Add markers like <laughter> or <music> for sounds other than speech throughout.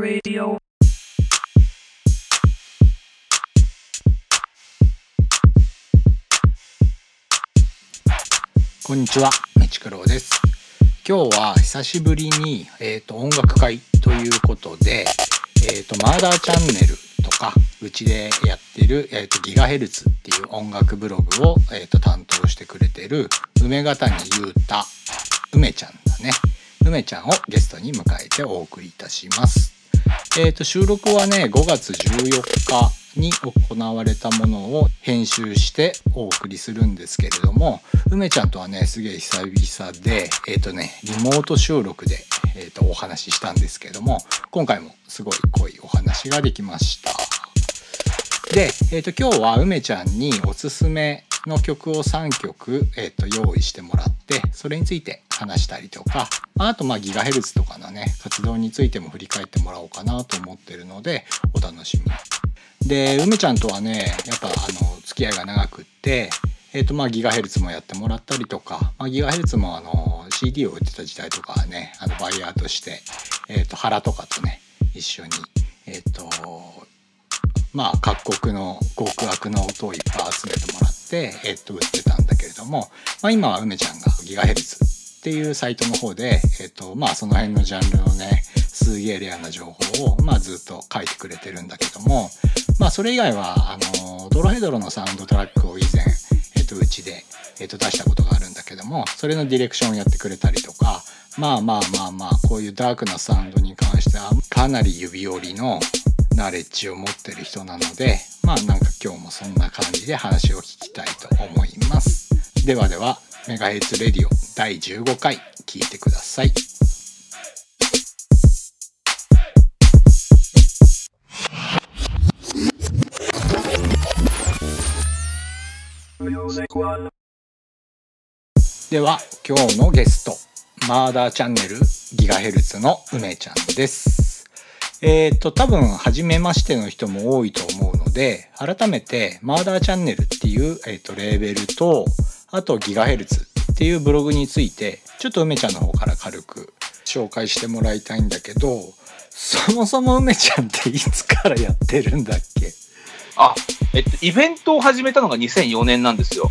Radio. こんにちは、めちくろうです。今日は久しぶりに、えー、と音楽会ということで、えー、とマーダーチャンネルとかうちでやってる、えー、とギガヘルツっていう音楽ブログを、えー、と担当してくれてる梅ヶ谷優太梅ちゃんだね梅ちゃんをゲストに迎えてお送りいたします。えー、と収録はね5月14日に行われたものを編集してお送りするんですけれども梅ちゃんとはねすげえ久々でえっ、とねリモート収録で、えー、とお話ししたんですけども今回もすごい濃いお話ができました。で、えー、と今日は梅ちゃんにおすすめの曲を3曲、えー、と用意してもらってそれについて話したりとかあとまあギガヘルツとかのね活動についても振り返ってもらおうかなと思ってるのでお楽しみ。で梅ちゃんとはねやっぱあの付き合いが長くって、えーとまあ、ギガヘルツもやってもらったりとか、まあ、ギガヘルツもあの CD を売ってた時代とかはねあのバイヤーとして、えー、と原とかとね一緒にえっ、とまあ各国の極悪の音をいっぱい集めてもらって、えっと売ってたんだけれども、まあ、今は梅ちゃんがギガヘルツっていうサイトの方で、えっとまあ、その辺のジャンルのねすげえレアな情報を、まあ、ずっと書いてくれてるんだけども、まあ、それ以外はあのドロヘドロのサウンドトラックを以前、えっとうちで、えっと出したことがあるんだけどもそれのディレクションをやってくれたりとかまあまあまあまあこういうダークなサウンドに関してはかなり指折りのナレッジを持ってる人なのでまあなんか今日もそんな感じで話を聞きたいと思います。ではではメガヘッズレディオ。第15回聞いてください。では今日のゲストマーダーチャンネルギガヘルツの梅ちゃんです。えっ、と多分初めましての人も多いと思うので改めてマーダーチャンネルっていう、えー、とレーベルとあとギガヘルツっていうブログについてちょっと梅ちゃんの方から軽く紹介してもらいたいんだけどそもそも梅ちゃんっていつからやってるんだっけ？あ、えっと、イベントを始めたのが2004年なんですよ。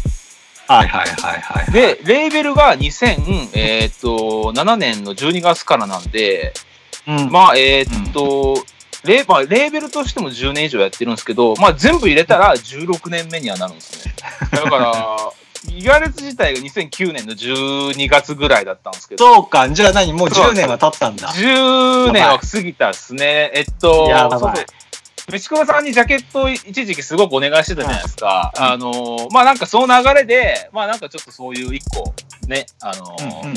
はいはいはいはいで、レーベルが2000、えーっと、7年の12月からなんで、うんまあ、えーっと、レまあ、レーベルとしても10年以上やってるんですけど、まあ、全部入れたら16年目にはなるんですね。<laughs> だから、ギガレツ自体が2009年の12月ぐらいだったんですけど、そうか、じゃあ何？もう10年は経ったんだ。10年は過ぎたっすね。えっと、やばいそうそう。メチクロさんにジャケットを一時期すごくお願いしてたじゃないですか。あの、まあなんかその流れで、まあなんかちょっとそういう一個、ね、あの、うんうん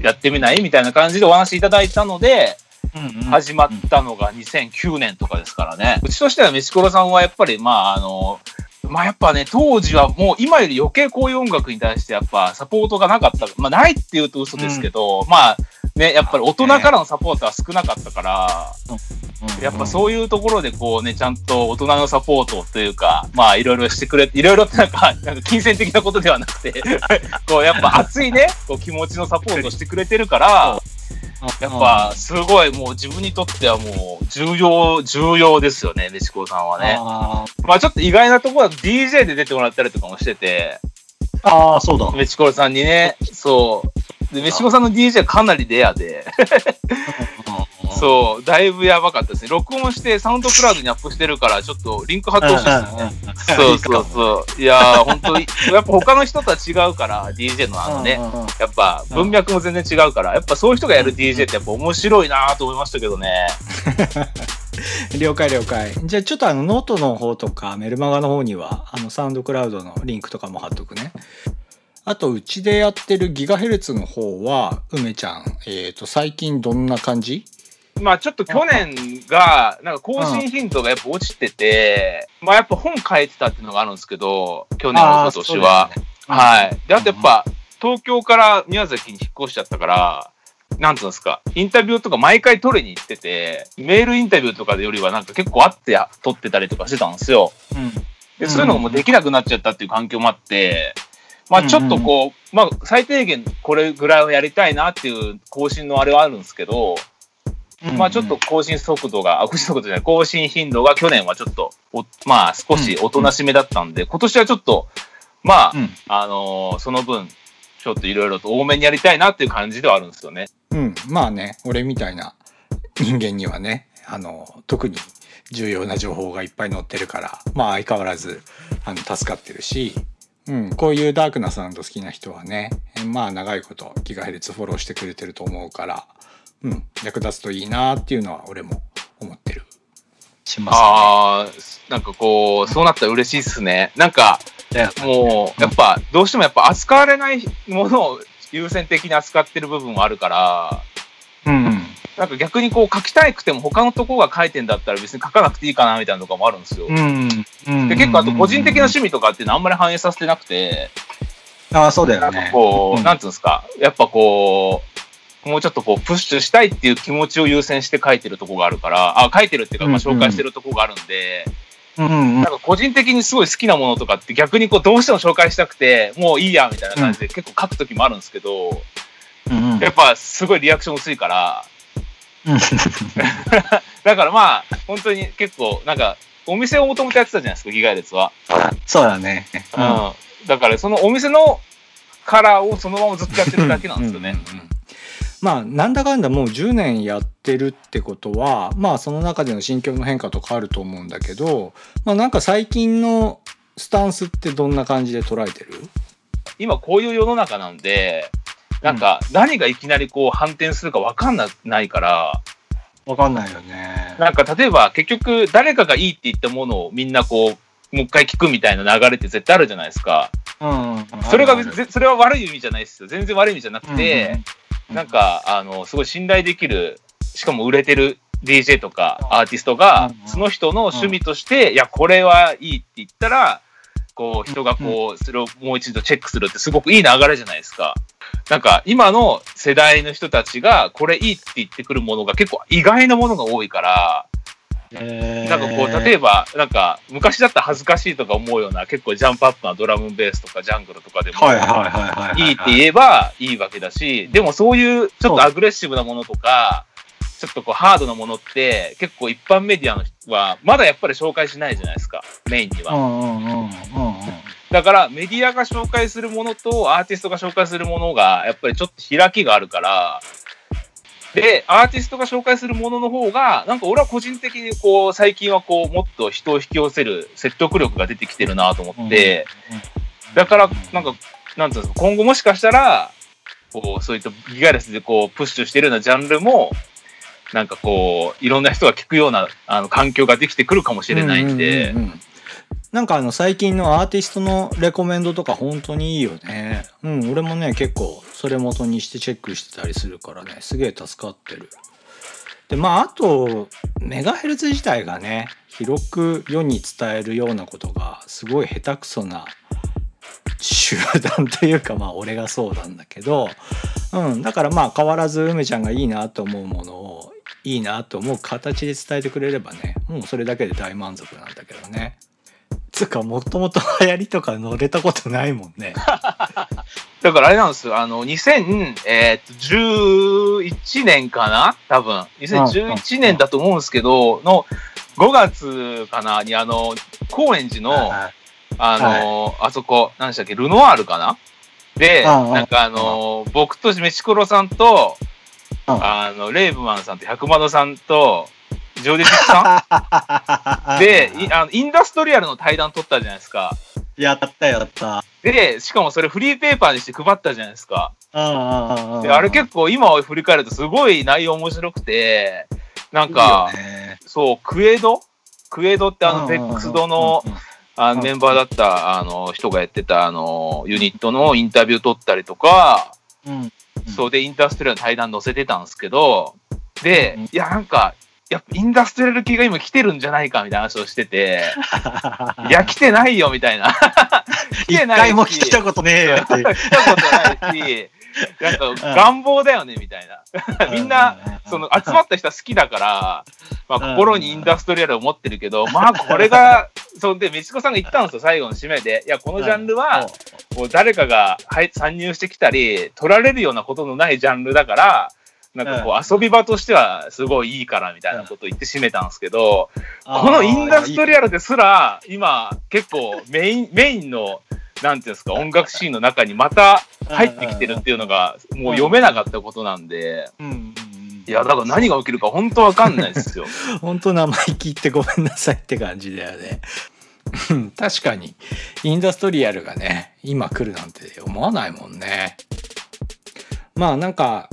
やってみないみたいな感じでお話いただいたので、うんうん始まったのが2009年とかですからね。うちとしてはメチコロさんはやっぱり、まああの、まあやっぱね、当時はもう今より余計こういう音楽に対してやっぱサポートがなかった。まあないって言うと嘘ですけど、まあね、やっぱり大人からのサポートは少なかったから、やっぱそういうところでこうね、ちゃんと大人のサポートというか、まあいろいろしてくれ、いろいろってなんか、<laughs> なんか金銭的なことではなくて、<laughs> こうやっぱ熱いね、こう気持ちのサポートをしてくれてるから、やっぱすごいもう自分にとってはもう重要、重要ですよね、メチコさんはね。あまあちょっと意外なところは DJ で出てもらったりとかもしてて、ーあー、そうだ。メチコさんにね、そう。で、メチコさんの DJ はかなりレアで、<laughs> そう、だいぶやばかったですね。録音してサウンドクラウドにアップしてるから、ちょっとリンク貼ってほしいですね。そうそうそう。いやー、本当に、やっぱ他の人とは違うから、DJ のあのね、やっぱ文脈も全然違うから、やっぱそういう人がやる DJ ってやっぱ面白いなと思いましたけどね。<laughs> 了解了解じゃあちょっとあのノートの方とかメルマガの方にはあのサウンドクラウドのリンクとかも貼っとくねあとうちでやってるギガヘルツの方は梅ちゃんえっ、と最近どんな感じ？まあちょっと去年が、なんか更新頻度がやっぱ落ちてて、まあやっぱ本書いてたっていうのがあるんですけど、去年、あー一昨年は。ねはい。で、あとやっぱ、東京から宮崎に引っ越しちゃったから、なんていうんですか、インタビューとか毎回取りに行ってて、メールインタビューとかでよりはなんか結構会って取ってたりとかしてたんですよ。うんでそういうのがもうできなくなっちゃったっていう環境もあって、まあちょっとこう、まあ最低限これぐらいをやりたいなっていう更新のあれはあるんですけど、まあちょっと更新速度が、あ、更新速度じゃない、更新頻度が去年はちょっとお、まあ少しおとなしめだったんで、今年はちょっと、まあ、うん。あのーその分、ちょっといろいろと多めにやりたいなっていう感じではあるんですよね。うん、まあね、俺みたいな人間にはね、あの、特に重要な情報がいっぱい載ってるから、まあ相変わらず、あの、助かってるし、うん、こういうダークなサウンド好きな人はね、まあ長いことギガヘルツフォローしてくれてると思うから、うん、役立つといいなっていうのは俺も思ってる。しますああ、なんかこう、そうなったら嬉しいっすね。なんか、ね。もう、やっぱ、どうしてもやっぱ扱われないものを優先的に扱ってる部分もあるから、うん。なんか逆にこう書きたくても他のとこが書いてんだったら別に書かなくていいかなみたいなのとかもあるんですよ。うん。うん。で結構あと個人的な趣味とかっていうのはあんまり反映させてなくて、ああ、そうだなんかよね。こう、うんなんつうんですか、やっぱこう、もうちょっとこうプッシュしたいっていう気持ちを優先して書いてるとこがあるから、あ、書いてるっていうか、まあ紹介してるとこがあるんで、うんうんなんか個人的にすごい好きなものとかって逆にこうどうしても紹介したくて、もういいやみたいな感じで結構書くときもあるんですけど、うんうん。やっぱすごいリアクション薄いから、うんだからまあ、本当に結構、なんか、お店をもともとやってたじゃないですか、ギガイレツは。そうだね。うん。だから、そのお店のカラーをそのままずっとやってるだけなんですよね。うんうんうんまあなんだかんだもう10年やってるってことはまあその中での心境の変化とかあると思うんだけどまあなんか最近のスタンスってどんな感じで捉えてる？今こういう世の中なんで、なんか何がいきなりこう反転するか分かんなないから、わかんないよね。なんか例えば結局誰かがいいって言ったものをみんなこう、もう一回聞くみたいな流れって絶対あるじゃないですか。うんうん。それがそれは悪い意味じゃないですよ。全然悪い意味じゃなくて、うんなんか、あの、すごい信頼できる、しかも売れてる DJ とかアーティストがうん、その人の趣味として、いや、これはいいって言ったら、こう、人がこう、それをもう一度チェックするってすごくいい流れじゃないですか。なんか、今の世代の人たちが、これいいって言ってくるものが結構意外なものが多いから、えーなんかこう、例えば、なんか、昔だったら恥ずかしいとか思うような、結構ジャンプアップなドラムベースとかジャングルとかでも、はいはいって言えばいいわけだし、でもそういうちょっとアグレッシブなものとか、ちょっとこうハードなものって結構一般メディアの人はまだやっぱり紹介しないじゃないですか、メインには。だからメディアが紹介するものとアーティストが紹介するものがやっぱりちょっと開きがあるから、で、アーティストが紹介するものの方が、なんか俺は個人的にこう、最近はこう、もっと人を引き寄せる説得力が出てきてるなと思って、だから、なんか、なんていうんですか、今後もしかしたら、こう、そういったギガレスでこう、プッシュしてるようなジャンルも、なんかこう、いろんな人が聞くような、あの、環境ができてくるかもしれないんでうん、うんうんうんなんかあの最近のアーティストのレコメンドとか本当にいいよね。うん俺もね結構それ元にしてチェックしてたりするからね。すげえ助かってる。でまああとメガヘルツ自体がね広く世に伝えるようなことがすごい下手くそな集団というかまあ俺がそうなんだけど。うんだからまあ変わらず梅ちゃんがいいなと思うものをいいなと思う形で伝えてくれればねもうそれだけで大満足なんだけどね。つうかもともと流行りとか乗れたことないもんね。<laughs> だからあれなんですよ、あの、2011年かな？多分。2011年だと思うんですけど、の5月かな？に、あの、高円寺の、はあの、あそこ、何でしたっけ、ルノワールかな？で、なんかあの、僕とメチコロさんと、うん。あの、レイブマンさんと百窓さんと、ジョーディ・さ <laughs> んで、いあのインダストリアルの対談取ったじゃないですか。やったやった。で、しかもそれフリーペーパーにして配ったじゃないですか。うんうんうんうん。であれ結構今を振り返るとすごい内容面白くて、なんか、いいよねそう、クエド？クエドってあの、ベックスドの、あメンバーだったあの人がやってたあのユニットのインタビュー取ったりとか、うん、うんそうでインダストリアルの対談載せてたんですけど、でうん、いやなんか、やっぱインダストリアル系が今来てるんじゃないかみたいな話をしてて、<laughs> いや来てないよみたいな。<laughs> 来一てないし回も来たことねえよって。<laughs> 来たことないし、なんか願望だよねみたいな。みんな、その集まった人は好きだから、まあ、心にインダストリアルを持ってるけど、まあこれが、そんで、メチコさんが言ったんですよ、最後の締めで。いや、このジャンルは、こう誰かがはい参入してきたり、取られるようなことのないジャンルだから、なんかこう遊び場としてはすごいいいからみたいなことを言って締めたんですけど、このインダストリアルですら、今結構メイン、メインの、なんていうんですか、音楽シーンの中にまた入ってきてるっていうのが、もう読めなかったことなんで、いや、だから何が起きるか本当わかんないですよ。<laughs> 本当生意気言ってごめんなさいって感じだよね。うん確かに。インダストリアルがね今来るなんて思わないもんね。まあなんか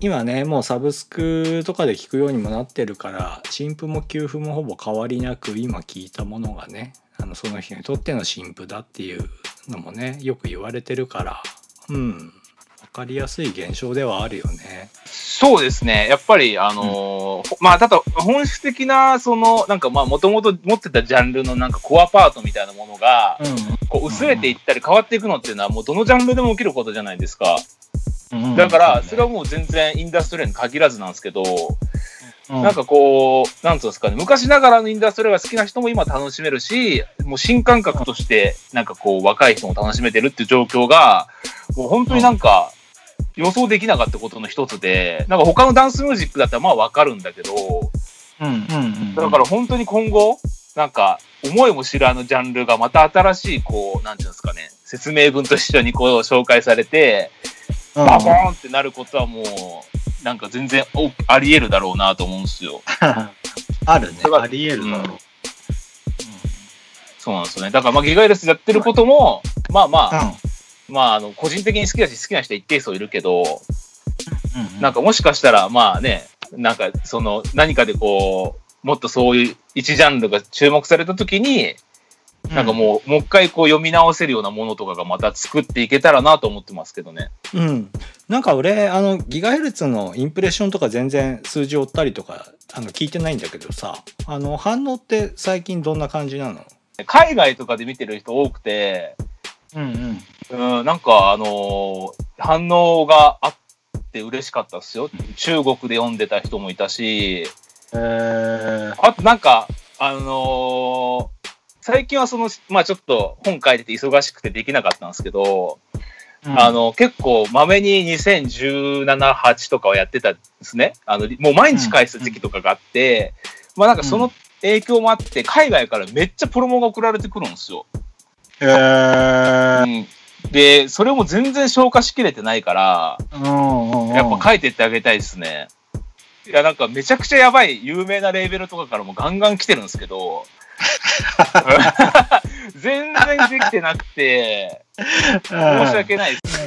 今ねもうサブスクとかで聞くようにもなってるから新譜も給付もほぼ変わりなく今聞いたものがねあのその人にとっての新譜だっていうのもねよく言われてるからうん分かりやすい現象ではあるよね。そうですね。やっぱり、あのーまあ、ただ、本質的な、その、なんか、まあ、もともと持ってたジャンルのなんかコアパートみたいなものが、こう、薄れていったり変わっていくのっていうのは、もうどのジャンルでも起きることじゃないですか。うんだから、それはもう全然インダストリアルに限らずなんですけど、うん。なんかこう、なんつうんですかね、昔ながらのインダストリアルが好きな人も今楽しめるし、もう新感覚として、なんかこう、若い人も楽しめてるっていう状況が、もう本当になんか、予想できなかったことの一つで、なんか他のダンスミュージックだったらまあわかるんだけど、だから本当に今後、なんか、思いも知らぬジャンルがまた新しい、こう、なんていうんですかね、説明文と一緒にこう紹介されて、うんバボーンってなることはもう、なんか全然おあり得るだろうなと思うんですよ。<laughs> あるね。ありえるだろう。そうなんですよね。だからまあギガイレスやってることも、まあまあ、うん。まああの、個人的に好きだし好きな人一定数いるけど、うん。なんかもしかしたらまあね、なんかその何かでこう、もっとそういう一ジャンルが注目された時に、なんかもう、もう一回こう読み直せるようなものとかがまた作っていけたらなと思ってますけどね。うん、なんか俺あのギガヘルツのインプレッションとか全然数字追ったりとかあの聞いてないんだけどさあの反応って最近どんな感じなの？海外とかで見てる人多くて、うんうん。うん、なんかあのー反応があって嬉しかったっすよ。中国で読んでた人もいたし、えー。あとなんか、あのー最近はその、まあちょっと本書いてて忙しくてできなかったんですけど、あの、結構まめに2017、8とかをやってたんですね。あの、もう毎日返す時期とかがあって、まあなんかその影響もあって、海外からめっちゃプロモが送られてくるんですよ。えーうん。で、それも全然消化しきれてないから、うんうんうんやっぱ書いてってあげたいですね。いや、なんかめちゃくちゃやばい有名なレーベルとかからもガンガン来てるんですけど、<laughs> 全然できてなくて、申し訳ないです。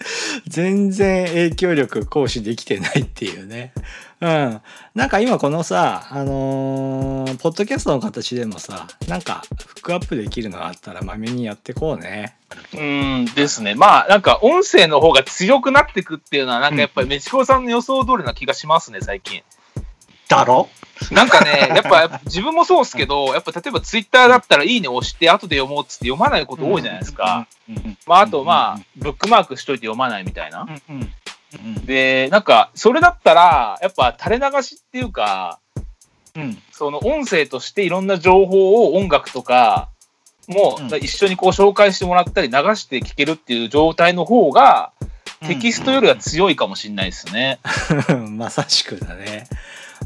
<laughs> 全然影響力行使できてないっていうね。うん。なんか今このさ、あのーポッドキャストの形でもさ、なんかフックアップできるのがあったらまめにやってこうね。うんですね。まあ、なんか音声の方が強くなってくっていうのは、なんかやっぱりメチコさんの予想通りな気がしますね、最近。だろ？なんかね、やっぱ自分もそうですけど、やっぱ例えばツイッターだったらいいね押して後で読もうっつって読まないこと多いじゃないですか。。まあ、あとまあ、ブックマークしといて読まないみたいな。で、なんか、それだったら、やっぱ垂れ流しっていうか、うんその音声としていろんな情報を音楽とかも一緒にこう紹介してもらったり流して聞けるっていう状態の方が、テキストよりは強いかもしれないですね。まさしくだね。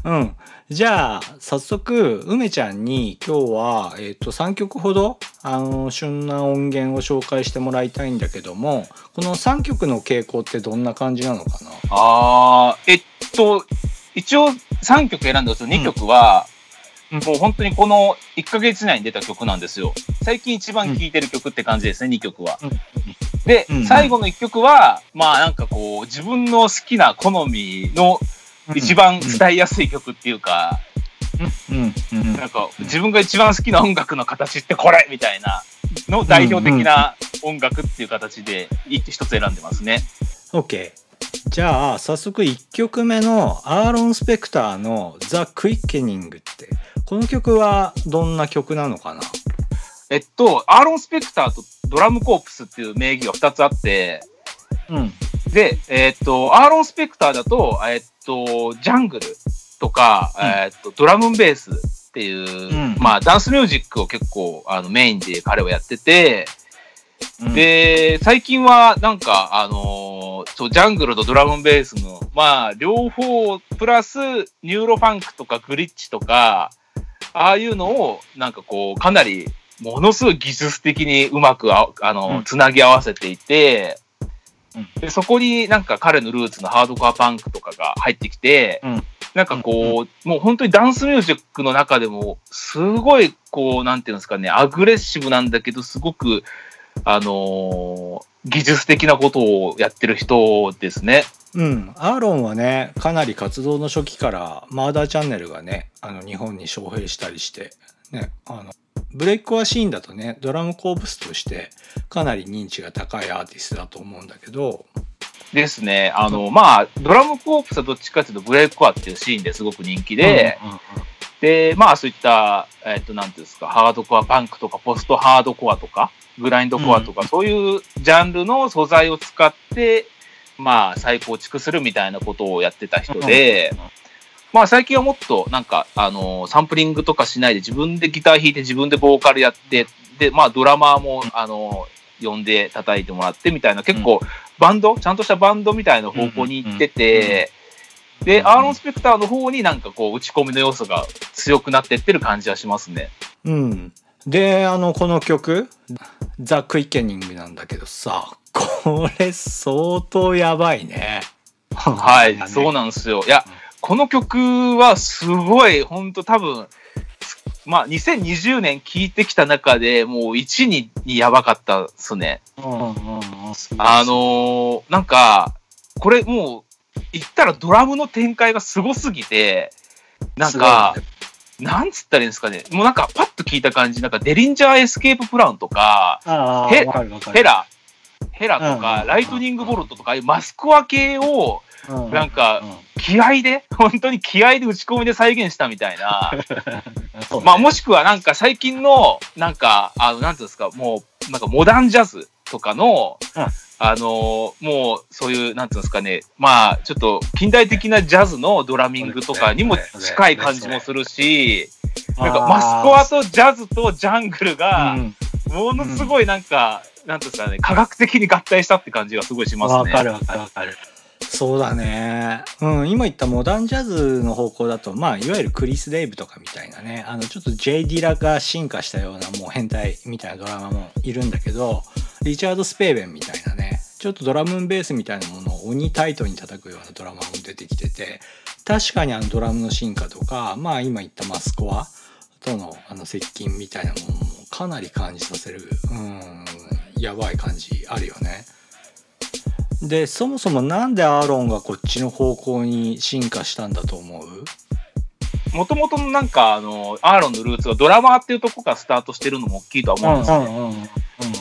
うん。じゃあ、早速、梅ちゃんに今日は、えっ、と、3曲ほど、あの、旬な音源を紹介してもらいたいんだけども、この3曲の傾向ってどんな感じなのかな？あー、えっと、一応3曲選んだんですよ。2曲は、うんもう本当にこの1ヶ月以内に出た曲なんですよ。最近一番聴いてる曲って感じですね、2曲は。うんで、うん最後の1曲は、まあなんかこう、自分の好きな好みの一番伝えやすい曲っていうか、なんか自分が一番好きな音楽の形ってこれみたいなの代表的な音楽っていう形で一つ選んでますね。OK。じゃあ、早速1曲目のアーロン・スペクターのザ・クイッケニングって、この曲はどんな曲なのかな？えっと、アーロン・スペクターとドラムコープスっていう名義が2つあって、うんで、えっと、アーロン・スペクターだと、えっと、ジャングルとか、うん。えっと、ドラムンベースっていう、うん。まあ、ダンスミュージックを結構あのメインで彼はやってて、うん。で、最近はなんか、あのージャングルとドラムンベースの、まあ、両方、プラス、ニューロファンクとかグリッチとか、ああいうのを、なんかこう、かなり、ものすごい技術的にうまくあ、あの、うん。つなぎ合わせていて、うんで、そこになんか彼のルーツのハードコアパンクとかが入ってきて、うん。なんかこう、もう本当にダンスミュージックの中でも、すごい、こう、なんていうんですかね、アグレッシブなんだけど、すごく、あのー技術的なことをやってる人ですね。うん、アーロンはねかなり活動の初期からマーダーチャンネルがねあの日本に招聘したりして、ね、あのブレイクコアシーンだとねドラムコープスとしてかなり認知が高いアーティストだと思うんだけど。ですね。あの、まあ、ドラムコープスはどっちかというと、ブレイクコアっていうシーンですごく人気で、うんうんうんで、まあそういった、えっ、と、なんていうんですか、ハードコアパンクとか、ポストハードコアとか、グラインドコアとか、そういうジャンルの素材を使って、まあ再構築するみたいなことをやってた人で、まあ最近はもっとなんか、あのサンプリングとかしないで自分でギター弾いて自分でボーカルやって、で、まあドラマーも、あの呼んで叩いてもらってみたいな、結構バンド、ちゃんとしたバンドみたいな方向に行ってて、で、アーロン・スペクターの方になんかこう打ち込みの要素が強くなってってる感じはしますね。うん。であのこの曲「ザ・クイッケニング」なんだけどさこれ相当やばいね。はい、そうななんですよ。いや、この曲はすごい、本当多分、まあ、2020年聴いてきた中でもう1ににやばかったっすね。うんうんうんあのーなんか、これもう、言ったらドラムの展開がすごすぎて、なんか、なんつったらいいんですかね、もうなんかパッと聞いた感じ、なんかデリンジャーエスケーププランとか。ヘラ、ヘラとうんか、ライトニングボルトとか、マスコア系を、うん。なんかうん。気合で、本当に気合で打ち込みで再現したみたいな。<laughs> ね。まあ、もしくはなんか最近の、なんか、あの、なんていうんですか、もう、なんかモダンジャズとかの、うん。あのもう、そういう、なんていうんですかね、まあ、ちょっと近代的なジャズのドラミングとかにも近い感じもするし、なんかマスコアとジャズとジャングルが、うんものすごいなんか、なんていうんですかね、科学的に合体したって感じがすごいしますね。わかるわかるわかる。そうだね。うん、今言ったモダンジャズの方向だと、まあ、いわゆるクリス・デイブとかみたいなね、あの、ちょっと J・ ディラが進化したようなもう変態みたいなドラマもいるんだけど、リチャード・スペーベンみたいなね、ちょっとドラムンベースみたいなものを鬼タイトに叩くようなドラマも出てきてて、確かにあのドラムの進化とか、まあ今言ったマスコアとのあの接近みたいなものもかなり感じさせる、うん、やばい感じあるよね。でそもそもなんでアーロンがこっちの方向に進化したんだと思う？もともとのなんか、あの、アーロンのルーツがドラマーっていうとこからスタートしてるのも大きいとは思うんですよ。うんうんうん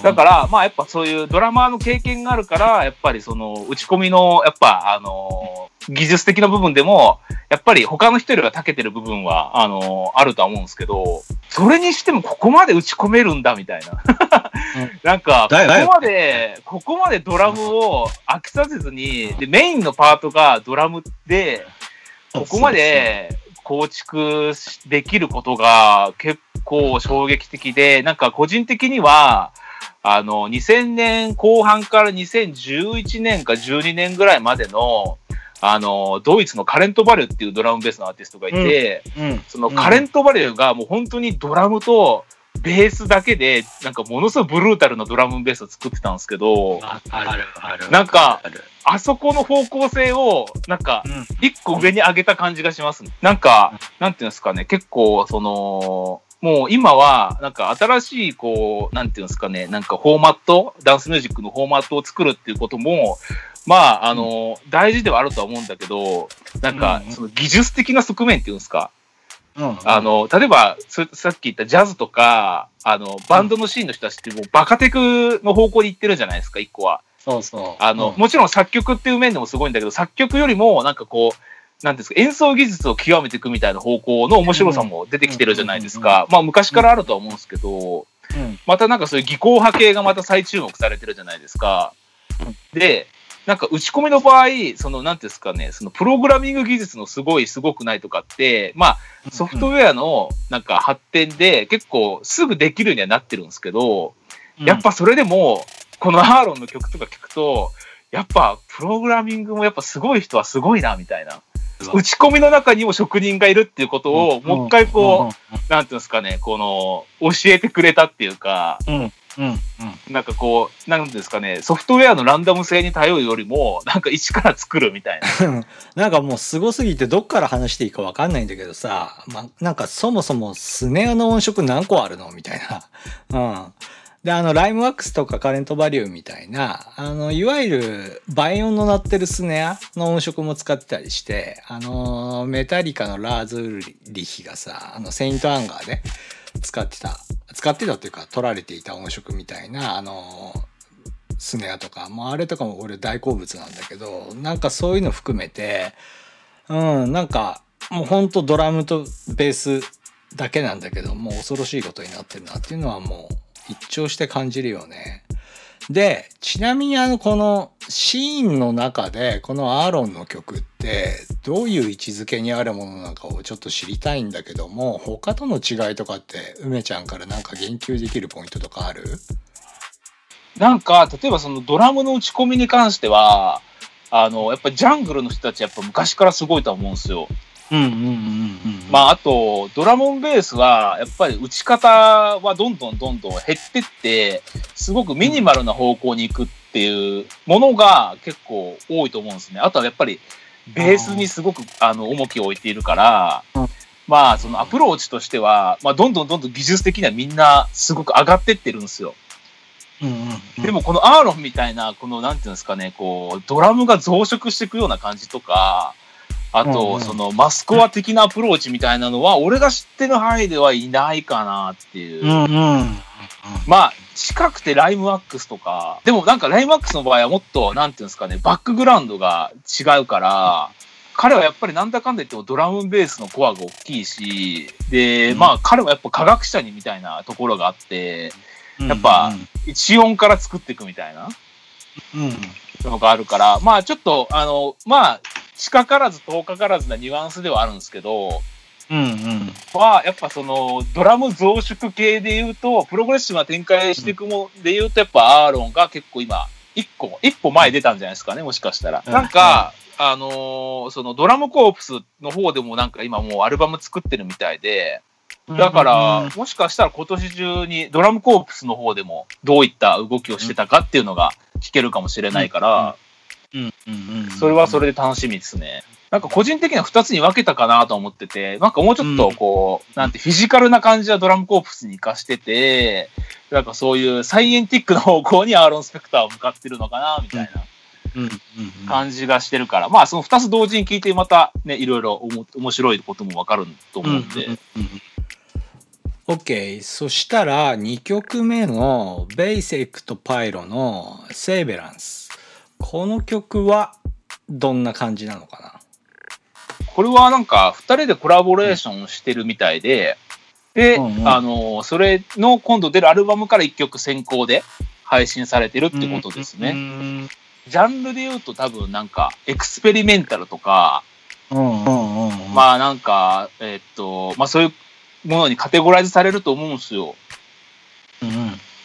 だから、まあやっぱそういうドラマーの経験があるから、やっぱりその打ち込みの、やっぱあの、技術的な部分でも、やっぱり他の人よりは長けてる部分は、あの、あるとは思うんですけど、それにしてもここまで打ち込めるんだみたいな。なんか、ここまで、ここまでドラムを飽きさせずに、で、メインのパートがドラムで、ここまで構築できることが結構衝撃的で、なんか個人的には、あの、2000年後半から2011年か12年ぐらいまでの、あの、ドイツのカレント・バレュっていうドラムベースのアーティストがいて、うんそのカレント・バレュがもう本当にドラムとベースだけで、なんかものすごいブルータルなドラムベースを作ってたんですけど。なんかあそこの方向性を、なんか、うん一個上に上げた感じがしますね。なんか、なんていうんですかね、結構、その、もう今は、なんか新しい、こう、なんていうんですかね、なんかフォーマット、ダンスミュージックのフォーマットを作るっていうことも、まあ、あの、大事ではあるとは思うんだけど、なんかうん、その技術的な側面っていうんですか、うんあの、例えば、そさっき言ったジャズとか、あの、バンドのシーンの人たちってもうバカテクの方向に行ってるじゃないですか、一個は。そうそう。あの、うん。もちろん作曲っていう面でもすごいんだけど、作曲よりも、なんかこう、なんですか、演奏技術を極めていくみたいな方向の面白さも出てきてるじゃないですか。まあ昔からあるとは思うんですけど、うん。またなんかそういう技巧派系がまた再注目されてるじゃないですか。で、なんか打ち込みの場合、その、なんですかね、そのプログラミング技術のすごい、すごくないとかって、まあ、ソフトウェアのなんか発展で結構すぐできるようにはなってるんですけど、やっぱそれでも、このアーロンの曲とか聞くと、やっぱプログラミングもやっぱすごい人はすごいな、みたいな。打ち込みの中にも職人がいるっていうことを、うん。もう一回こうう、なんていうんですかね、この、教えてくれたっていうか、うん、うん、うん。なんかこう、なんですかね、ソフトウェアのランダム性に頼るよりも、なんか一から作るみたいな。<laughs> なんかもうすごすぎてどっから話していいかわかんないんだけどさ、ま、なんかそもそもスネアの音色何個あるのみたいな。<laughs> うん。で、あの、ライムワックスとかカレントバリューみたいな、あの、いわゆる倍音の鳴ってるスネアの音色も使ってたりして、あの、メタリカのラーズ・リヒがさ、あの、セイント・アンガーで使ってた、使ってたっていうか録られていた音色みたいな、あの、スネアとか、もうあれとかも俺大好物なんだけど、なんかそういうの含めて、うん、なんかもうほんとドラムとベースだけなんだけど、もう恐ろしいことになってるなっていうのはもう一聴して感じるよね。で、ちなみにあのこのシーンの中でこのアーロンの曲ってどういう位置づけにあるものなのかをちょっと知りたいんだけども、他との違いとかって梅ちゃんからなんか言及できるポイントとかある？なんか、例えばそのドラムの打ち込みに関しては、あの、やっぱジャングルの人たちやっぱ昔からすごいと思うんですよ。うん、うん、うん、うん。まあ、あと、ドラムンベースは、やっぱり打ち方はどんどんどんどん減ってって、すごくミニマルな方向に行くっていうものが結構多いと思うんですね。あとはやっぱり、ベースにすごくあの重きを置いているからうん、まあ、そのアプローチとしては、まあ、どんどんどんどん技術的にはみんなすごく上がってってるんですよ。うん、うん。でもこのアーロンみたいな、このなんていうんですかね、こう、ドラムが増殖していくような感じとか、あうんと、うんそのマスコア的なアプローチみたいなのは、俺が知ってる範囲ではいないかなっていう。うん、うん。まあ、近くてライムワックスとか、でもなんかライムワックスの場合はもっと、なんていうんですかね、バックグラウンドが違うから、彼はやっぱりなんだかんだ言ってもドラムベースのコアが大きいし、で、うんまあ彼はやっぱ科学者にみたいなところがあって、うんやっぱ、一音から作っていくみたいな。うん、のがあるから、まあちょっと、あの、まあ、近からず遠かからずなニュアンスではあるんですけど、うん、うん。まあ、やっぱその、ドラム増殖系で言うと、プログレッシブな展開していくもんで言うと、やっぱアーロンが結構今、一個、一歩前出たんじゃないですかね、もしかしたら。うんなんか、あのーそのドラムコープスの方でもなんか今もうアルバム作ってるみたいで、だから、もしかしたら今年中にドラムコープスの方でもどういった動きをしてたかっていうのが聞けるかもしれないから。それはそれで楽しみですね。なんか個人的には2つに分けたかなと思ってて、なんかもうちょっとこう、なんてフィジカルな感じはドラムコープスに活かしてて、なんかそういうサイエンティックな方向にアーロン・スペクターは向かってるのかな、みたいなうん、うん、うん。感じがしてるから、まあその2つ同時に聞いてまたね、いろいろおも面白いことも分かると思うんで、うん、うん。OK そしたら2曲目のベイセックとパイロのセーベランスこの曲はどんな感じなのかな？これはなんか2人でコラボレーションしてるみたいで、で、うんうんあの、それの今度出るアルバムから1曲先行で配信されてるってことですね。ね。ジャンルで言うと多分なんかエクスペリメンタルとか、うん、うん、うん。まあなんか、えっと、まあそういうものにカテゴライズされると思うんですよ。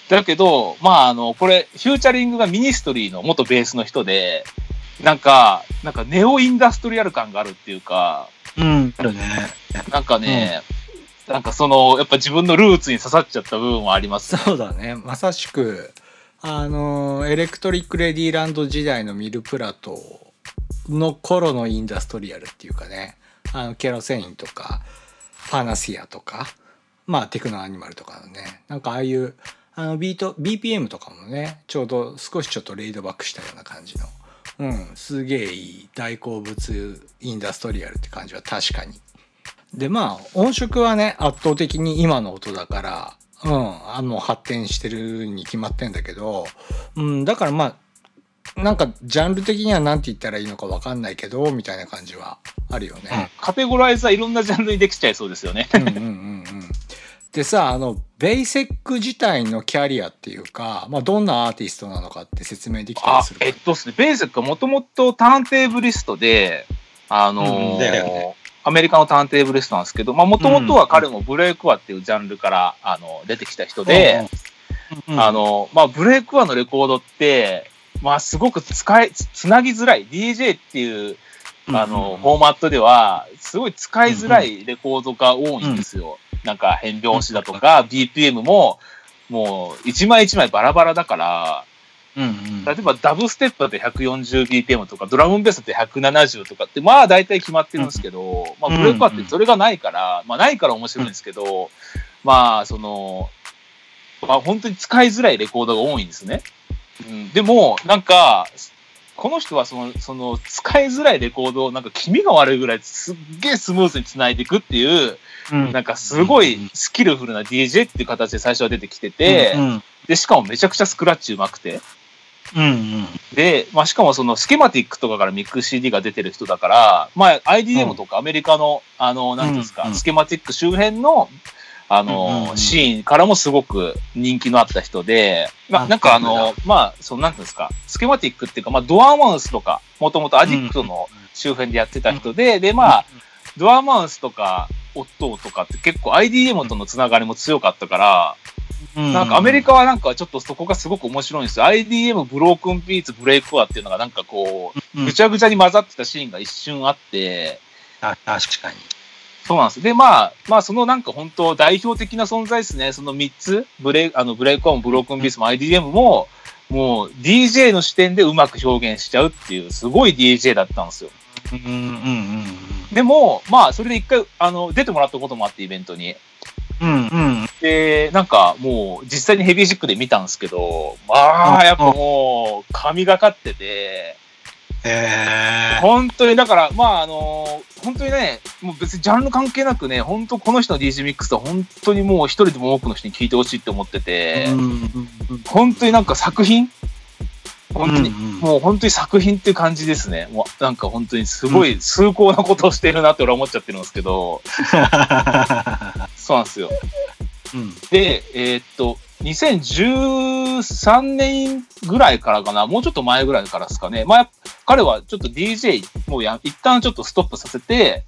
うん、うん。だけど、まああの、これ、フューチャリングがミニストリーの元ベースの人で、なんか、なんかネオインダストリアル感があるっていうか、うん、あるね。なんかね、なんかその、やっぱ自分のルーツに刺さっちゃった部分はあります。そうだねまさしくあのエレクトリック・レディーランド時代のミル・プラトの頃のインダストリアルっていうかねあのケロセインとかパナシアとかまあテクノアニマルとかのねなんかああいうあのビート BPM とかもねちょうど少しちょっとレイドバックしたような感じのうんすげえいい大好物インダストリアルって感じは確かにでまあ音色はね圧倒的に今の音だからうんあの発展してるに決まってんだけど、うん、だからまあなんかジャンル的には何て言ったらいいのか分かんないけどみたいな感じはあるよね。カテゴライズはいろんなジャンルにできちゃいそうですよね。うんうんうんうんでさあのベイセック自体のキャリアっていうか、まあ、どんなアーティストなのかって説明できたりあする、かえっとですね、ベーシックはもともとターンテーブリストで、あのーうんね。アメリカのターンテーブリストなんですけど、まあ、もともとは彼もブレイクワっていうジャンルから、あの、出てきた人で、うん、あの、まあ、ブレイクワのレコードって、まあ、すごく使い、つつなぎづらい。DJ っていう、あの、フォーマットでは、すごい使いづらいレコードが多いんですよ。なんか変拍子だとか、BPM も、もう、一枚一枚バラバラだから、うんうん。例えばダブステップだと 140bpm とか、ドラムベースだと170とかって、まあ大体決まってるんですけど、まあブレイクアってそれがないから、まあないから面白いんですけど、まあその、まあ本当に使いづらいレコードが多いんですね。うん、でも、なんか、この人はその、その、使いづらいレコードをなんか気味が悪いぐらいすっげえスムーズに繋いでいくっていう、うん。なんかすごいスキルフルな DJ っていう形で最初は出てきてて、うんで、しかもめちゃくちゃスクラッチ上手くて、うんうん。で、まあ、しかもそのスケマティックとかからミックス CD が出てる人だから、まあ、IDM とかアメリカの、あの、なんていうんですか、うんうん。スケマティック周辺の、あの、うんうんうん。シーンからもすごく人気のあった人で、まあ、あなんかあの、まあ、その、なんていうんですか、スケマティックっていうか、まあ、ドアマウスとか、もともとアディクトの周辺でやってた人で、で、まあ、ドアマウスとか、オットーとかって結構 IDM とのつながりも強かったから、なんかアメリカはなんかちょっとそこがすごく面白いんですよ。IDM、ブロークンビーツ、ブレイクアっていうのがなんかこう、うん。ぐちゃぐちゃに混ざってたシーンが一瞬あって、あ確かに。そうなんです。で、まあ、まあ、そのなんか本当代表的な存在ですね。その3つ、ブレイあのブレイクアもブロークンビーツも IDM も、もう DJ の視点でうまく表現しちゃうっていう、すごい DJ だったんですよ。うんうんうんでも、まあ、それで一回、あの、出てもらったこともあって、イベントに。うん。うんうん。で、なんかもう、実際にヘビーシックで見たんですけど、まあ、やっぱもう、神がかってて、ええ。本当に、だから、まあ、あの、本当にね、もう別にジャンル関係なくね、本当この人の DJ ミックスは本当にもう一人でも多くの人に聞いてほしいって思ってて、本当になんか作品本当に、うんうんもう本当に作品っていう感じですね。もうなんか本当にすごい崇高なことをしてるなって俺は思っちゃってるんですけど、<laughs> そうなんですよ。うん。で、えーっと、2013年ぐらいからかな、もうちょっと前ぐらいからですかね。まあ、彼はちょっと DJ、もうや、一旦ちょっとストップさせて、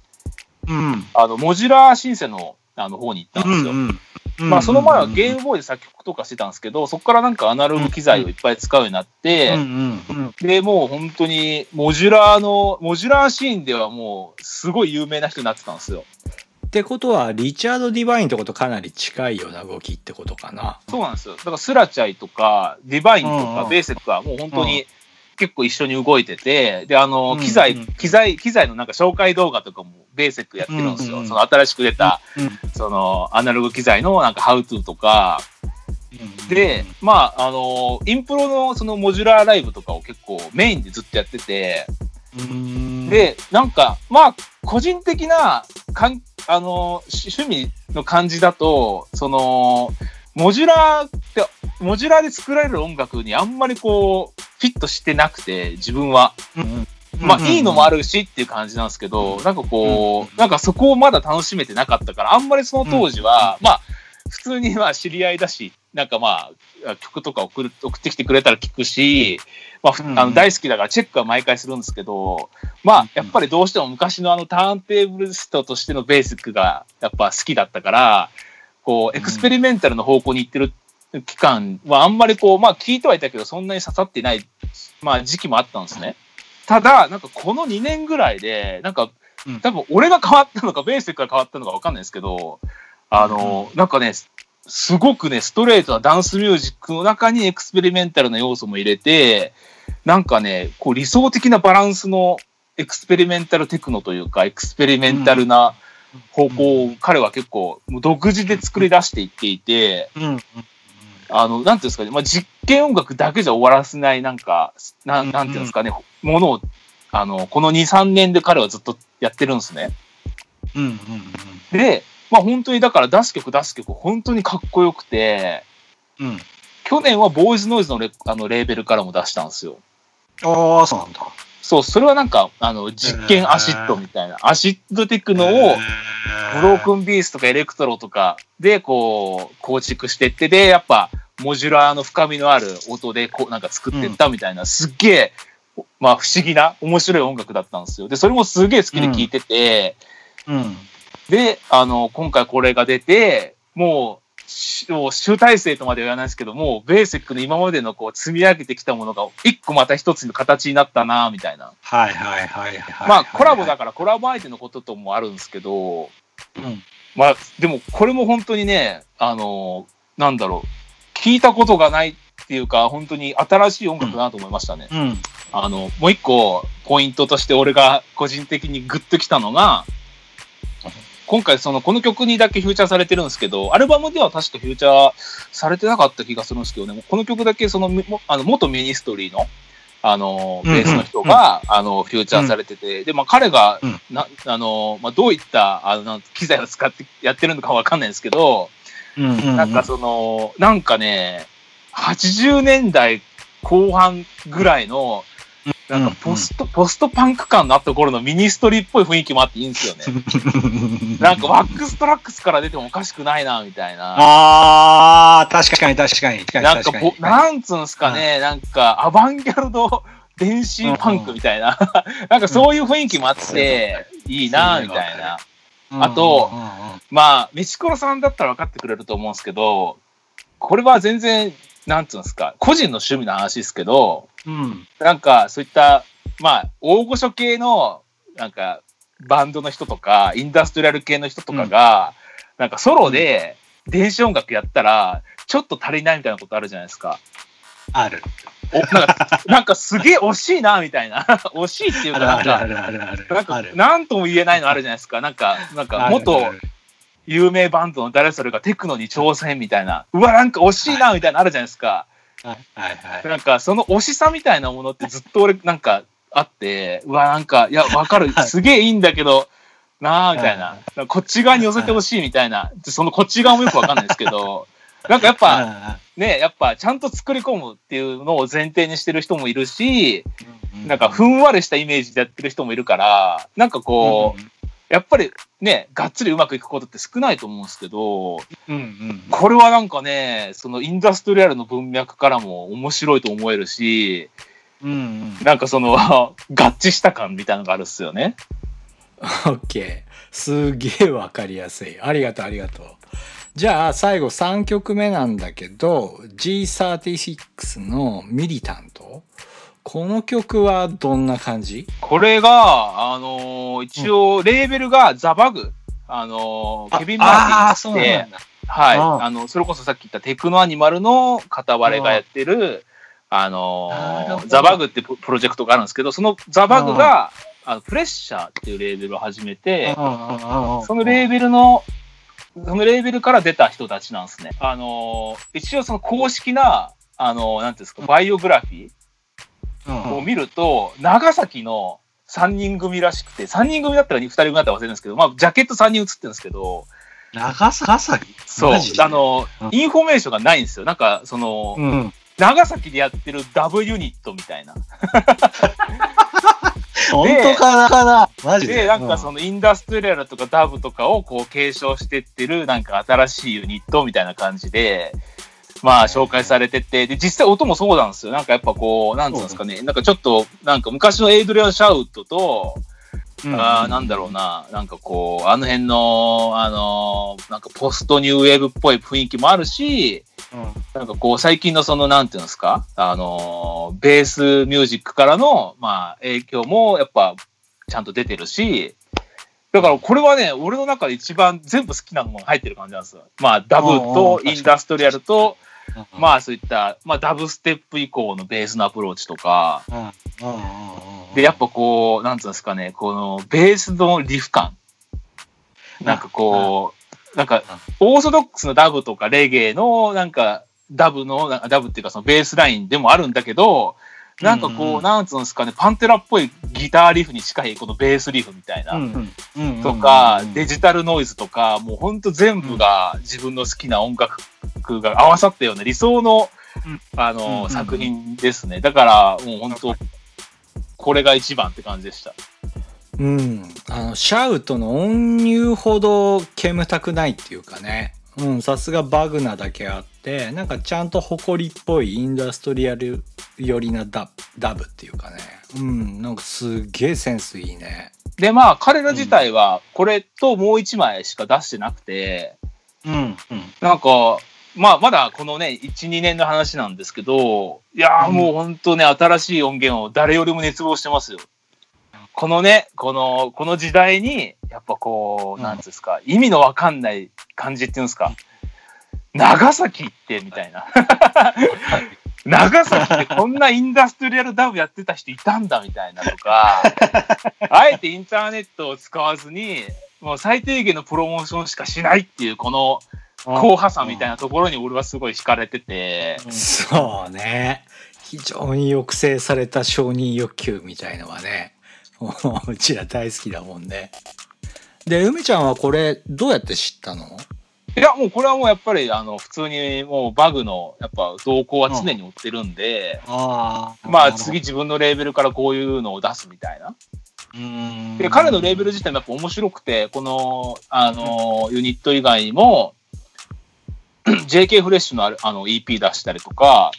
うん。あの、モジュラーシンセの、あの、方に行ったんですよ。うんまあ、その前はゲームボーイで作曲とかしてたんですけど、そこからなんかアナログ機材をいっぱい使うようになって、うんうんで、もう本当に、モジュラーの、モジュラーシーンではもう、すごい有名な人になってたんですよ。ってことはリチャード・ディバインとことかなり近いような動きってことかな。そうなんですよ。だからスラチャイとか、ディバインとか、うんうんベーセックはもう本当に結構一緒に動いてて、で、あの、うん機材、うん機材、機材のなんか紹介動画とかもベーセックやってるんですよ。うんうんその新しく出た、うんそのアナログ機材のなんかハウトゥーとか、で、まあ、あの、インプロのそのモジュラーライブとかを結構メインでずっとやってて、うん、で、なんか、まあ、個人的な、かん、あの、し趣味の感じだと、その、モジュラーって、モジュラーで作られる音楽にあんまりこう、フィットしてなくて、自分は。うん、まあ、いいのもある。るしっていう感じなんですけど、なんかこう、なんかそこをまだ楽しめてなかったから、あんまりその当時は、まあ、普通にまあ知り合いだし、なんかまあ、曲とか送る送ってきてくれたら聞くし、まあ、ふうん。あの大好きだからチェックは毎回するんですけど、まあ、やっぱりどうしても昔のあのターンテーブルストとしてのベーシックがやっぱ好きだったから、こう、エクスペリメンタルの方向に行ってる期間はあんまりこう、まあ聞いてはいたけど、そんなに刺さってない、まあ時期もあったんですね。ただ、なんかこの2年ぐらいで、なんかうん。多分俺が変わったのか、ベーシックが変わったのか分かんないですけど、あの、なんかね、すごくね、ストレートなダンスミュージックの中にエクスペリメンタルな要素も入れて、なんかね、こう理想的なバランスのエクスペリメンタルテクノというか、エクスペリメンタルな方向を彼は結構独自で作り出していっていて、うん。あの、なんていうんですかね、まあ、実験音楽だけじゃ終わらせない、なんか、なんなんていうんですかね、ものを、あの、この2、3年で彼はずっとやってるんですね。うん。うん。で、まあ本当にだから出す曲出す曲、本当にかっこよくて、うん。去年はボーイズノイズのレあのレーベルからも出したんですよ。ああ、そうなんだ。そう、それはなんか、あの、実験アシッドみたいな、アシッドテクノを、ブロークンビーツとかエレクトロとかで、こう、構築してって、で、やっぱ、モジュラーの深みのある音で、こう、なんか作ってったみたいな、すっげえ、まあ、不思議な、面白い音楽だったんですよ。で、それもすげえ好きで聴いてて、うん。で、あの、今回これが出て、もう、しもう集大成とまでは言わないですけども、ベーシックの今までのこう積み上げてきたものが一個また一つの形になったな、みたいな。はいはいはいはい。まあコラボだからコラボ相手のことともあるんですけど、うんまあでもこれも本当にね、あの、なんだろう、聞いたことがないっていうか、本当に新しい音楽だなと思いましたね。うん。あの、もう一個ポイントとして俺が個人的にグッときたのが、今回その、この曲にだけフューチャーされてるんですけど、アルバムでは確かフューチャーされてなかった気がするんですけどね、この曲だけその、もあの元ミニストリーの、あの、うんベースの人が、あの、フューチャーされてて、で、まあ彼が、うん。な、あの、まあどういった、あの、機材を使ってやってるのかわかんないんですけど、うん。なんかその、なんかね、80年代後半ぐらいの、なんかポスト、ポストパンク感のあった頃の Ministry っぽい雰囲気もあっていいんですよね。<laughs> なんか Wax Trax から出てもおかしくないな、みたいな。ああ、確かに確かに。確かになんかぼなんつうんすかね、なんかアバンギャルド電子パンクみたいな、なんかそういう雰囲気もあって、いいな、みたいな。あとうんうんうんまあ、メチコロさんだったら分かってくれると思うんですけど、これは全然、なんつうんですか、個人の趣味の話ですけど、うん。なんかそういった、まあ、大御所系の、なんか、バンドの人とか、インダストリアル系の人とかが、なんかソロで電子音楽やったら、ちょっと足りないみたいなことあるじゃないですか。ある。おなんか、なんかすげえ惜しいな、みたいな。<laughs> 惜しいっていうあか、なんか、るあるあるあるある。なんかある、なんとも言えないのあるじゃないですか。なんか、なんか、元有名バンドの誰それがテクノに挑戦みたいな。うわ、なんか惜しいな、みたいなのあるじゃないですか。はいはいはい。なんか、その惜しさみたいなものってずっと俺、なんか、あって、うわ、なんか、いや、わかる。はいすげえいいんだけど、なあみたいな。こっち側に寄せてほしいみたいな。そのこっち側もよくわかんないですけど、<laughs> なんかやっぱ、ね、やっぱちゃんと作り込むっていうのを前提にしてる人もいるし、なんかふんわりしたイメージでやってる人もいるから、なんかこう、やっぱりね、がっつりうまくいくことって少ないと思うんですけど、うんうんこれはなんかね、そのインダストリアルの文脈からも面白いと思えるし、うんうんなんかその、<laughs> 合致した感みたいなのがあるっすよね。オッケー。すげえわかりやすい。ありがとう、ありがとう。じゃあ、最後3曲目なんだけど、G36 のミリタント。この曲はどんな感じ？これが、あのー一応、レーベルがザ・バグ。あのーケビン・マーティンああ、っつってそうなん、だ。はい。あの、それこそさっき言ったテクノアニマルの片割れがやってる、あのーザ・バグってププロジェクトがあるんですけど、そのザ・バグが、あのプレッシャーっていうレーベルを始めて、そのレーベルの、そのレーベルから出た人たちなんですね。あのー一応その公式な、あのーなんていうんですか、バイオグラフィーを見ると、長崎の3人組らしくて、3人組だったら2人組だったら忘れるんですけど、まあ、ジャケット3人写ってるんですけど、長崎？そうあのうん、インフォメーションがないんですよ。なんか、その、うん。長崎でやってるダブユニットみたいな。<laughs> 本当かなかな？マジで？で、なんかそのインダストリアルとかダブとかをこう継承してってる、なんか新しいユニットみたいな感じで、まあ紹介されてて、で、実際音もそうなんですよ。なんかやっぱこう、なんつうんですかね、なんかちょっと、なんか昔のエイドリアン・シャウトと、うん、あーなんだろうな、なんかこう、あの辺の、あのーなんかポストニューウェーブっぽい雰囲気もあるし、うん。なんかこう、最近のその、なんていうんですか、あのーベースミュージックからの、まあ、影響も、やっぱ、ちゃんと出てるし、だからこれはね、俺の中で一番全部好きなものが入ってる感じなんですよ。まあ、ダブとうインダストリアルと、あ、まあ、そういった、まあ、ダブステップ以降のベースのアプローチとか、うん。うんうんうんで、やっぱこう、なんつうんですかね、このベースのリフ感。なんかこう、なんか、オーソドックスのダブとかレゲエの、なんか、ダブの、なんかダブっていうかそのベースラインでもあるんだけど、なんかこう、うんうんなんつうんですかね、パンテラっぽいギターリフに近いこのベースリフみたいな。とかうん、デジタルノイズとか、もうほんと全部が自分の好きな音楽が合わさったような理想の、うんあの、作品ですね。だから、もう本当これが一番って感じでした。うん。あの、シャウトの音入ほど煙たくないっていうかね。うん、さすがバグナだけあって、なんかちゃんと誇りっぽいインダストリアル寄りなダダブっていうかね。うん、なんかすげえセンスいいね。で、まあ、彼ら自体は、これともう一枚しか出してなくて、うん。うん。なんか、まあ、まだこのね、1、2年の話なんですけど、いやーうんもう本当ね、新しい音源を誰よりも熱望してますよ。このね、この、この時代に、やっぱこう、うん。なんつうんですか、意味のわかんない感じっていうんですか、長崎って、みたいな。長崎ってこんなインダストリアルダブやってた人いたんだみたいなとか、<laughs> あえてインターネットを使わずに、もう最低限のプロモーションしかしないっていう、この硬派さみたいなところに俺はすごい惹かれてて、そうね。非常に抑制された承認欲求みたいのはね、もう <laughs> うちら大好きだもんね。で、梅ちゃんはこれどうやって知ったの？いや、もうこれはもうやっぱり、あの、普通にもうバグの、やっぱ動向は常に追ってるんで、ああ。まあ次自分のレーベルからこういうのを出すみたいな。うん。で、彼のレーベル自体もやっぱ面白くて、この、あの、ユニット以外にも、JK フレッシュのあるあの EP 出したりとか、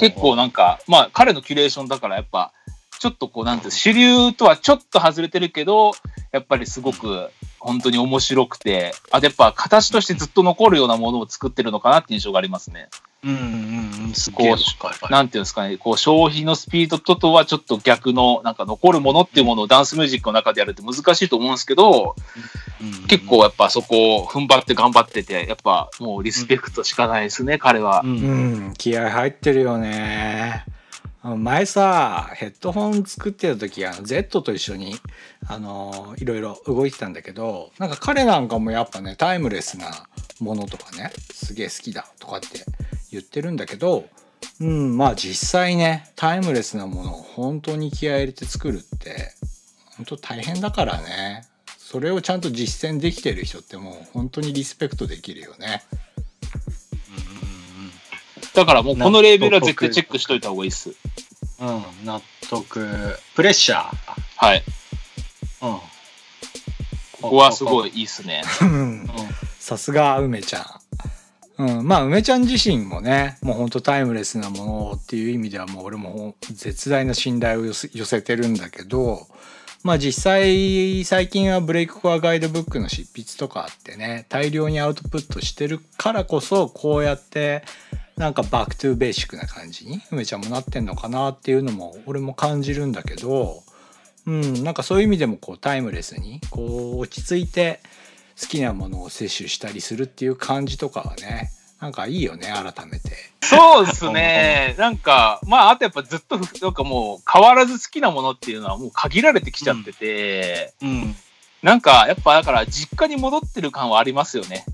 結構なんか、まあ彼のキュレーションだからやっぱ、ちょっとこう、なんていうの主流とはちょっと外れてるけど、やっぱりすごく本当に面白くて、あ、でやっぱ形としてずっと残るようなものを作ってるのかなって印象がありますね。うんうんうん。すげえわかるなんていうんですかね、こう消費のスピードととはちょっと逆の、なんか残るものっていうものをダンスミュージックの中でやるって難しいと思うんですけど、うん結構やっぱそこを踏ん張って頑張ってて、やっぱもうリスペクトしかないですね、彼はう。。うんん、気合入ってるよね。前さ、ヘッドホン作ってた時、あの Z と一緒に、あの、いろいろ動いてたんだけど、なんか彼なんかもやっぱね、タイムレスなものとかね、すげえ好きだとかって言ってるんだけど、うん、まあ実際ね、タイムレスなものを本当に気合入れて作るって、本当大変だからね。それをちゃんと実践できてる人ってもう本当にリスペクトできるよね。だからもうこのレーベルは絶対チェックしといた方がいいっす。うん。納得。プレッシャー。はい。うん。ここはすごいいいっすね。うんさすが梅ちゃん。うん、まあ梅ちゃん自身もねもうほんとタイムレスなものっていう意味ではもう俺も絶大な信頼を寄せ寄せてるんだけどまあ実際最近はブレイクコアガイドブックの執筆とかあってね大量にアウトプットしてるからこそこうやってなんか back to basic な感じに梅ちゃんもなってんのかなっていうのも俺も感じるんだけどうんなんかそういう意味でもこうタイムレスにこう落ち着いて好きなものを摂取したりするっていう感じとかはねなんかいいよね改めて。そうですね。なんか、まあ、あとやっぱずっと、なんかもう変わらず好きなものっていうのはもう限られてきちゃってて、うん。なんかやっぱだから実家に戻ってる感はありますよね。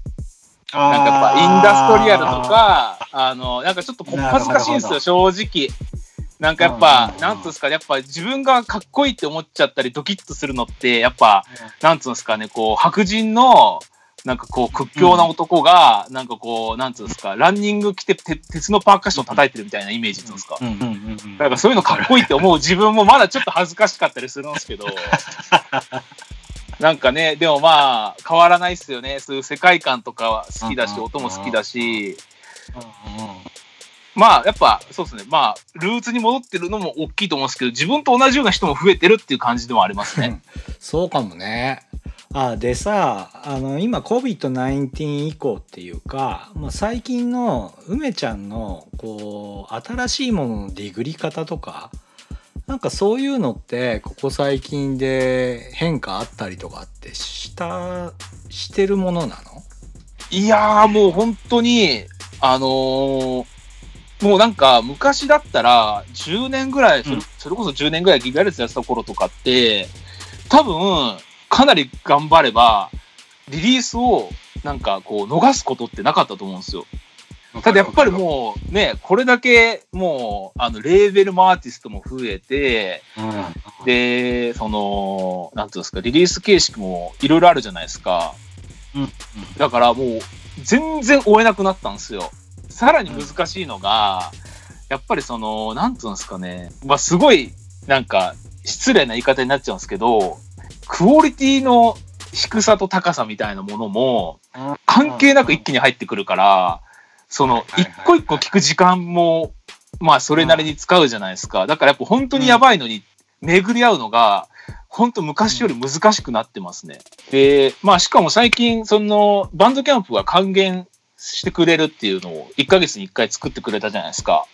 ななんかやっぱインダストリアルとか、あの、なんかちょっとこっぱずかしいんですよ、正直。なんかやっぱう、んなんつうんですかね、やっぱ自分がかっこいいって思っちゃったりドキッとするのって、やっぱ、なんつうんですかね、こう、白人の、なんかこう、屈強な男が、なんかこう、なんつうんですか、ランニング着てて鉄のパーカッション叩いてるみたいなイメージっていうんですか。うんうんうんうん。なんかそういうのかっこいいって思う自分もまだちょっと恥ずかしかったりするんですけど、<laughs> なんかね、でもまあ、変わらないっすよね。そういう世界観とかは好きだし、うん音も好きだし、まあ、やっぱ、そうですね。まあ、ルーツに戻ってるのも大きいと思うんですけど、自分と同じような人も増えてるっていう感じでもありますね。<laughs> そうかもね。あでさあの今 COVID-19 以降っていうか、まあ、最近の梅ちゃんのこう新しいもののディグり方とかなんかそういうのってここ最近で変化あったりとかってしたしてるものなの？いやー、もう本当に、あのーもうなんか昔だったら10年ぐらい、それこそ10年ぐらいギガレスやってた頃とかって、多分かなり頑張れば、リリースをなんかこう逃すことってなかったと思うんですよ。ただやっぱりもうね、これだけもうあのレーベルもアーティストも増えて、うん。で、その、なんていうんですか、リリース形式もいろいろあるじゃないですか。うんだからもう全然追えなくなったんですよ。さらに難しいのが、やっぱりその、なんていうんですかね、まあすごいなんか失礼な言い方になっちゃうんですけど、クオリティの低さと高さみたいなものも関係なく一気に入ってくるから、その一個一個聞く時間も、まあそれなりに使うじゃないですか。だからやっぱ本当にやばいのに巡り合うのが、本当昔より難しくなってますね。で、まあしかも最近、その、バンドキャンプが還元してくれるっていうのを1ヶ月に1回作ってくれたじゃないですか。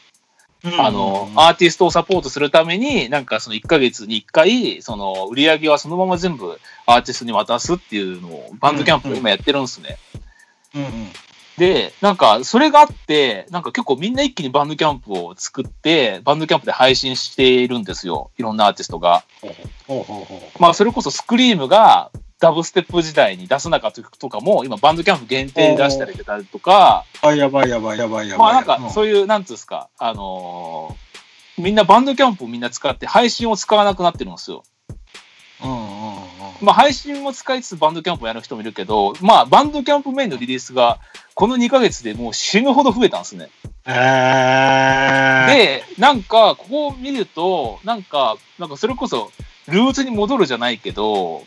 あの、アーティストをサポートするために、なんかその1ヶ月に1回、その売り上げはそのまま全部アーティストに渡すっていうのをバンドキャンプで今やってるんですね。うんうん。で、なんか、それがあって、なんか結構みんな一気にバンドキャンプを作って、バンドキャンプで配信しているんですよ。いろんなアーティストが。まあ、それこそスクリームがダブステップ時代に出さなかった曲とかも、今バンドキャンプ限定で出したりとか。あ、やばいやばいやばいやばい。まあなんかそういう。いう、なんつうんですか、あのーみんなバンドキャンプをみんな使って配信を使わなくなってるんですよ。うんうんうん。まあ配信も使いつつバンドキャンプをやる人もいるけど、まあバンドキャンプメインのリリースがこの2ヶ月でもう死ぬほど増えたんですね。えー。で、なんか、ここを見ると、なんか、なんかそれこそ、ルーツに戻るじゃないけど、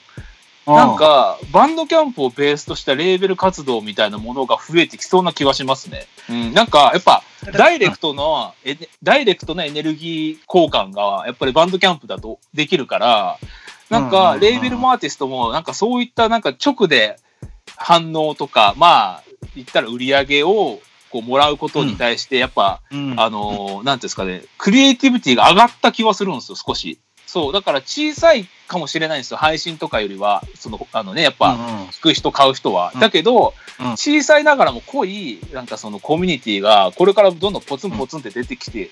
うん、なんか、バンドキャンプをベースとしたレーベル活動みたいなものが増えてきそうな気がしますね。うん、なんか、やっぱ、ダイレクトの、えダイレクトなエネルギー交換が、やっぱりバンドキャンプだとできるから、なんか、レーベルもアーティストも、なんかそういったなんか直で反応とか、まあ、言ったら売り上げを、こう、もらうことに対して、やっぱ、うん、あのーなんていうんですかね、クリエイティビティが上がった気はするんですよ、少し。そう、だから小さいかもしれないんですよ、配信とかよりは、その、あのね、やっぱ、聞く人、買う人は。うんだけど、うん小さいながらも濃い、なんかそのコミュニティが、これからどんどんポツンポツンって出てきて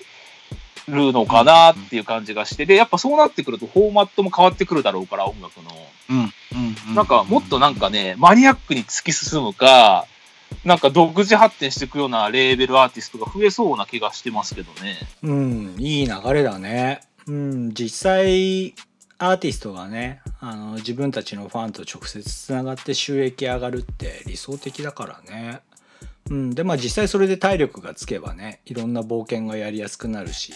るのかなっていう感じがして、で、やっぱそうなってくると、フォーマットも変わってくるだろうから、音楽の。うんうんうん。なんか、もっとなんかね、マニアックに突き進むか、なんか独自発展していくようなレーベルアーティストが増えそうな気がしてますけどね。うん、いい流れだね。うん、実際、アーティストがね、あの、自分たちのファンと直接つながって収益上がるって理想的だからね。うん、で、まあ実際それで体力がつけばね、いろんな冒険がやりやすくなるし。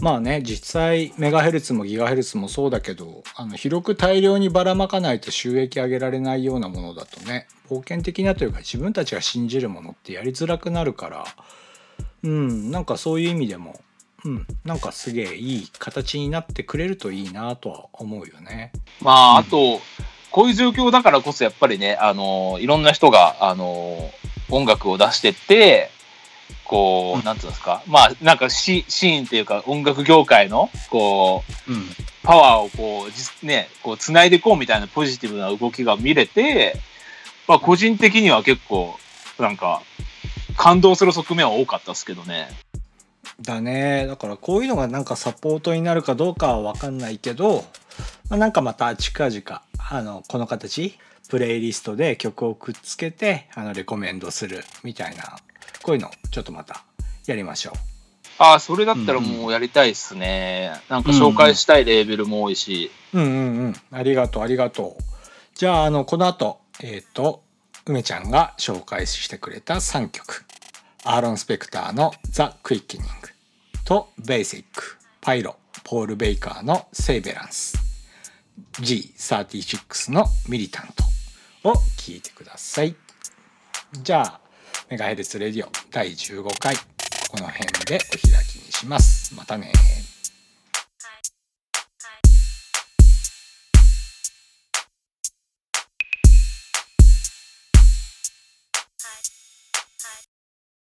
まあね、実際メガヘルツもギガヘルツもそうだけど、あの、広く大量にばらまかないと収益上げられないようなものだとね、冒険的なというか自分たちが信じるものってやりづらくなるから、うん、なんかそういう意味でも、うん、なんかすげえいい形になってくれるといいなとは思うよね。まあ、うんあと、こういう状況だからこそ、やっぱりね、あの、いろんな人が、あの、音楽を出してって、こう、うんなんていうんですか、まあ、なんかシシーンっていうか、音楽業界の、こう、うん。パワーをこう、実ね、こう、繋いでいこうみたいなポジティブな動きが見れて、まあ、個人的には結構、なんか、感動する側面は多かったですけどね。だねだからこういうのがなんかサポートになるかどうかは分かんないけど、まあ、なんかまた近々あのこの形プレイリストで曲をくっつけてあのレコメンドするみたいなこういうのちょっとまたやりましょああ、それだったらもうやりたいっすね。なんか紹介したいレーベルも多いし。う。うんうんうんありがとうありがとう。じゃああのこの後えっ、と梅ちゃんが紹介してくれた3曲アーロン・スペクターの「ザ・クイッキニング」と「ベーシック」パイロポール・ベイカーの「セイベランス」G36 の「ミリタント」を聴いてください。じゃあメガヘルツレディオ第15回この辺でお開きにします。またね